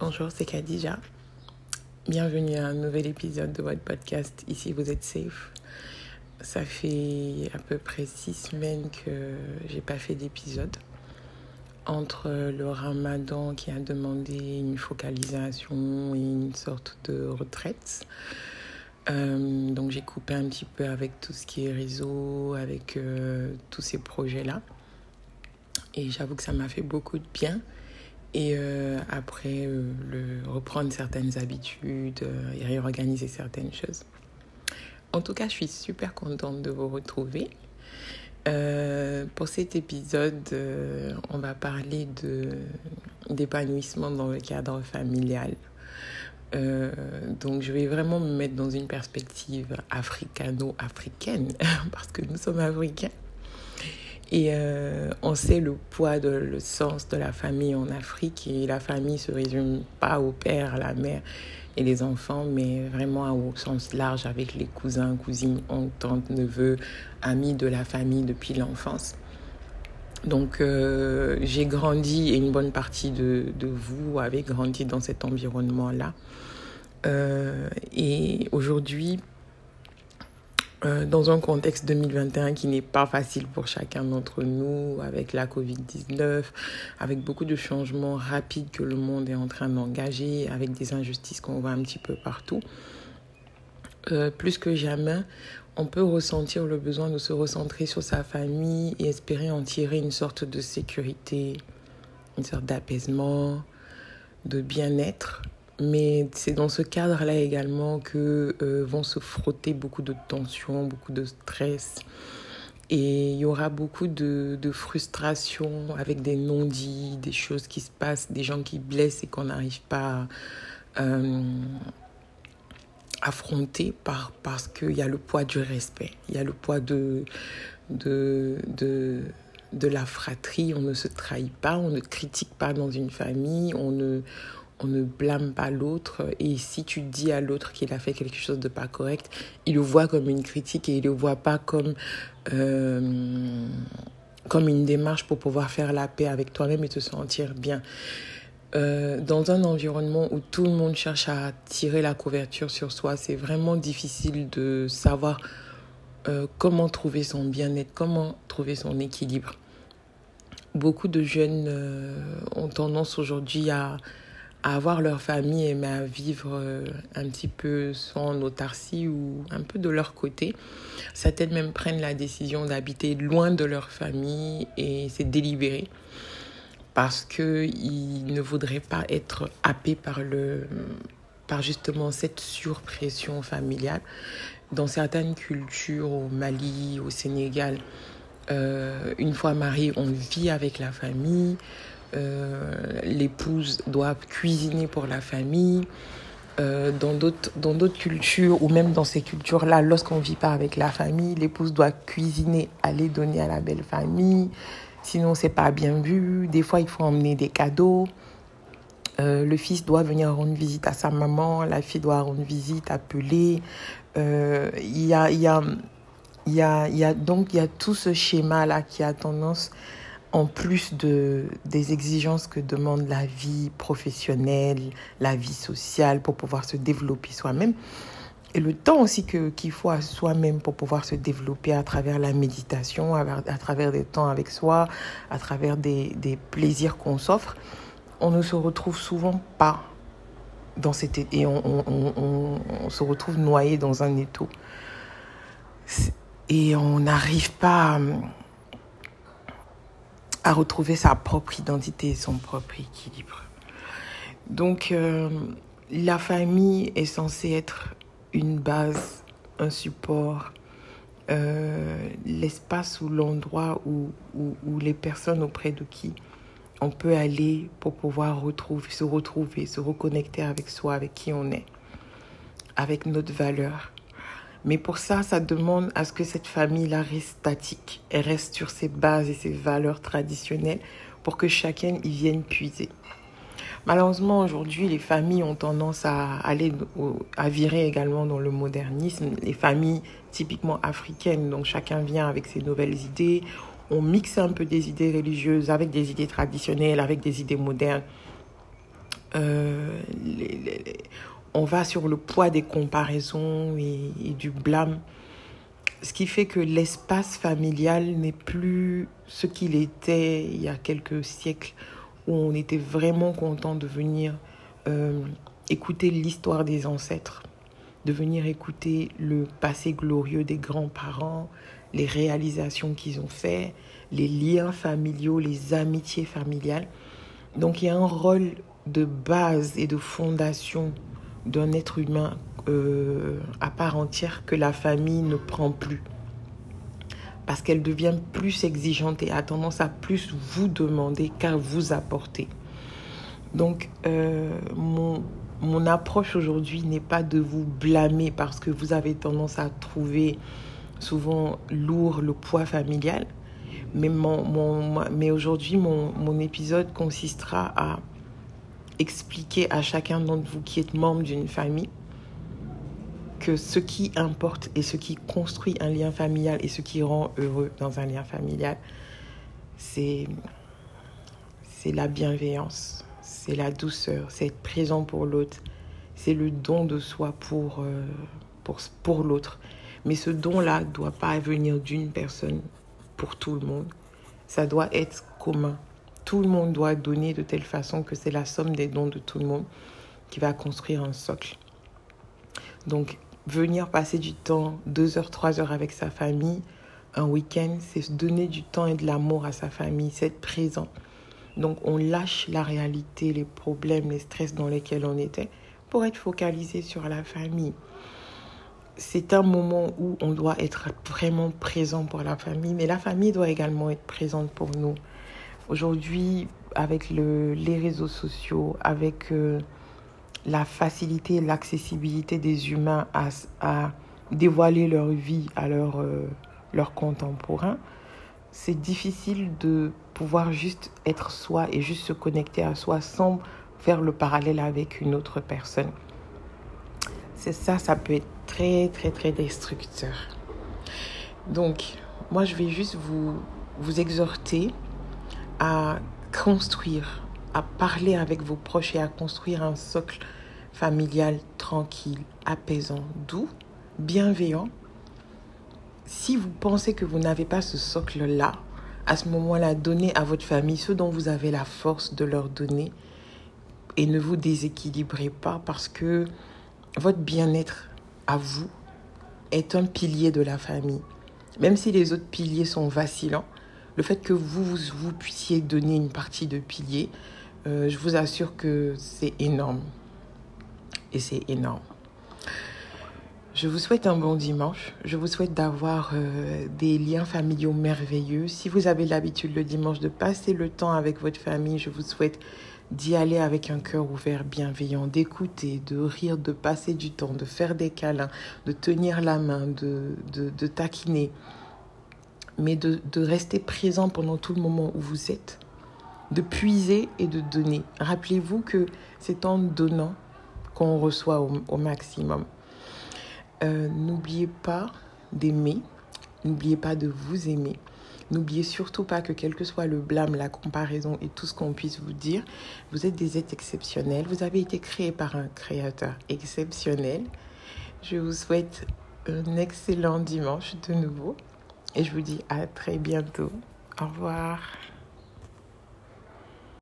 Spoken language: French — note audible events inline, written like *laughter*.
Bonjour, c'est Khadija. Bienvenue à un nouvel épisode de votre podcast Ici vous êtes safe. Ça fait à peu près six semaines que j'ai pas fait d'épisode. Entre le ramadan qui a demandé une focalisation et une sorte de retraite. Euh, donc j'ai coupé un petit peu avec tout ce qui est réseau, avec euh, tous ces projets-là. Et j'avoue que ça m'a fait beaucoup de bien. Et euh, après, euh, le, reprendre certaines habitudes euh, et réorganiser certaines choses. En tout cas, je suis super contente de vous retrouver. pour cet épisode, on va parler d'épanouissement dans le cadre familial. donc, je vais vraiment me mettre dans une perspective africano-africaine, *laughs* parce que nous sommes africains. Et euh, on sait le poids, de, le sens de la famille en Afrique. Et la famille se résume pas au père, à la mère et les enfants, mais vraiment au sens large avec les cousins, cousines, oncles, tantes, neveux, amis de la famille depuis l'enfance. Donc euh, j'ai grandi et une bonne partie de, de vous avez grandi dans cet environnement-là. Euh, et aujourd'hui, euh, dans un contexte 2021 qui n'est pas facile pour chacun d'entre nous, avec la Covid-19, avec beaucoup de changements rapides que le monde est en train d'engager, avec des injustices qu'on voit un petit peu partout. Euh, plus que jamais, on peut ressentir le besoin de se recentrer sur sa famille et espérer en tirer une sorte de sécurité, une sorte d'apaisement, de bien-être mais c'est dans ce cadre-là également que euh, vont se frotter beaucoup de tensions, beaucoup de stress. Et il y aura beaucoup de, de frustration avec des non-dits, des choses qui se passent, des gens qui blessent et qu'on n'arrive pas à euh, affronter par, parce qu'il y a le poids du respect, il y a le poids de, de, de, de la fratrie. On ne se trahit pas, on ne critique pas dans une famille, on ne on ne blâme pas l'autre et si tu dis à l'autre qu'il a fait quelque chose de pas correct, il le voit comme une critique et il le voit pas comme euh, comme une démarche pour pouvoir faire la paix avec toi-même et te sentir bien. Euh, dans un environnement où tout le monde cherche à tirer la couverture sur soi, c'est vraiment difficile de savoir euh, comment trouver son bien-être, comment trouver son équilibre. Beaucoup de jeunes ont tendance aujourd'hui à à avoir leur famille mais à vivre euh, un petit peu sans autarcie ou un peu de leur côté. Certaines même prennent la décision d'habiter loin de leur famille et c'est délibéré parce qu'ils ne voudraient pas être happés par, le, par justement cette surpression familiale. Dans certaines cultures, au Mali, au Sénégal, euh, une fois marié, on vit avec la famille. Euh, l'épouse doit cuisiner pour la famille. Euh, dans d'autres cultures ou même dans ces cultures-là, lorsqu'on ne vit pas avec la famille, l'épouse doit cuisiner, aller donner à la belle famille. Sinon, c'est pas bien vu. Des fois, il faut emmener des cadeaux. Euh, le fils doit venir rendre visite à sa maman, la fille doit rendre visite, appeler. Il y, a, a, y, a, y a donc il y a tout ce schéma-là qui a tendance en plus de, des exigences que demande la vie professionnelle, la vie sociale pour pouvoir se développer soi-même, et le temps aussi qu'il faut à soi-même pour pouvoir se développer à travers la méditation, à, travers des temps avec soi, à travers des, des plaisirs qu'on s'offre, on ne se retrouve souvent pas dans cet et on, on, on, on se retrouve noyé dans un étau. Et on n'arrive pas à retrouver sa propre identité, son propre équilibre. Donc, euh, la famille est censée être une base, un support, euh, l'espace ou l'endroit où, où, où, les personnes auprès de qui on peut aller pour pouvoir retrouver, se retrouver, se reconnecter avec soi, avec qui on est, avec notre valeur. Mais pour ça, ça demande à ce que cette famille-là reste statique. Elle reste sur ses bases et ses valeurs traditionnelles pour que chacun y vienne puiser. Malheureusement, aujourd'hui, les familles ont tendance à aller à virer également dans le modernisme. Les familles typiquement africaines, donc chacun vient avec ses nouvelles idées. On mixe un peu des idées religieuses avec des idées traditionnelles, avec des idées modernes. Euh, on va sur le poids des comparaisons et, du blâme. Ce qui fait que l'espace familial n'est plus ce qu'il était il y a quelques siècles, où on était vraiment content de venir euh, écouter l'histoire des ancêtres, de venir écouter le passé glorieux des grands-parents, les réalisations qu'ils ont fait, les liens familiaux, les amitiés familiales. Donc il y a un rôle de base et de fondation d'un être humain euh, à part entière que la famille ne prend plus. Parce qu'elle devient plus exigeante et a tendance à plus vous demander qu'à vous apporter. Donc, euh, mon, mon approche aujourd'hui n'est pas de vous blâmer parce que vous avez tendance à trouver souvent lourd le poids familial. Mais, mon, mon, mais aujourd'hui, mon, mon épisode consistera à expliquer à chacun d'entre vous qui êtes membre d'une famille que ce qui importe et ce qui construit un lien familial et ce qui rend heureux dans un lien familial, c'est la bienveillance, c'est la douceur, c'est être présent pour l'autre, c'est le don de soi pour, euh, pour, pour l'autre. Mais ce don-là ne doit pas venir d'une personne pour tout le monde. Ça doit être commun tout le monde doit donner de telle façon que c'est la somme des dons de tout le monde qui va construire un socle. Donc, venir passer du temps, deux heures, trois heures avec sa famille, un week-end, c'est donner du temps et de l'amour à sa famille, c'est être présent. Donc, on lâche la réalité, les problèmes, les stress dans lesquels on était pour être focalisé sur la famille. C'est un moment où on doit être vraiment présent pour la famille, mais la famille doit également être présente pour nous. Aujourd'hui, avec le, les réseaux sociaux, avec euh, la facilité et l'accessibilité des humains à, dévoiler leur vie à leurs euh, leur contemporains, c'est difficile de pouvoir juste être soi et juste se connecter à soi sans faire le parallèle avec une autre personne. C'est ça, ça peut être très, très, très destructeur. Donc, moi, je vais juste vous exhorter à construire, à parler avec vos proches et à construire un socle familial tranquille, apaisant, doux, bienveillant. Si vous pensez que vous n'avez pas ce socle-là, à ce moment-là, donnez à votre famille ce dont vous avez la force de leur donner et ne vous déséquilibrez pas parce que votre bien-être à vous est un pilier de la famille. Même si les autres piliers sont vacillants, le fait que vous, vous, puissiez donner une partie de pilier, euh, je vous assure que c'est énorme. Et c'est énorme. Je vous souhaite un bon dimanche. Je vous souhaite d'avoir euh, des liens familiaux merveilleux. Si vous avez l'habitude le dimanche de passer le temps avec votre famille, je vous souhaite d'y aller avec un cœur ouvert, bienveillant, d'écouter, de rire, de passer du temps, de faire des câlins, de tenir la main, de, de, de taquiner mais de, rester présent pendant tout le moment où vous êtes, de puiser et de donner. Rappelez-vous que c'est en donnant qu'on reçoit au, maximum. Euh, n'oubliez pas d'aimer, n'oubliez pas de vous aimer. N'oubliez surtout pas que quel que soit le blâme, la comparaison et tout ce qu'on puisse vous dire, vous êtes des êtres exceptionnels. Vous avez été créé par un créateur exceptionnel. Je vous souhaite un excellent dimanche de nouveau. Et je vous dis à très bientôt. Au revoir.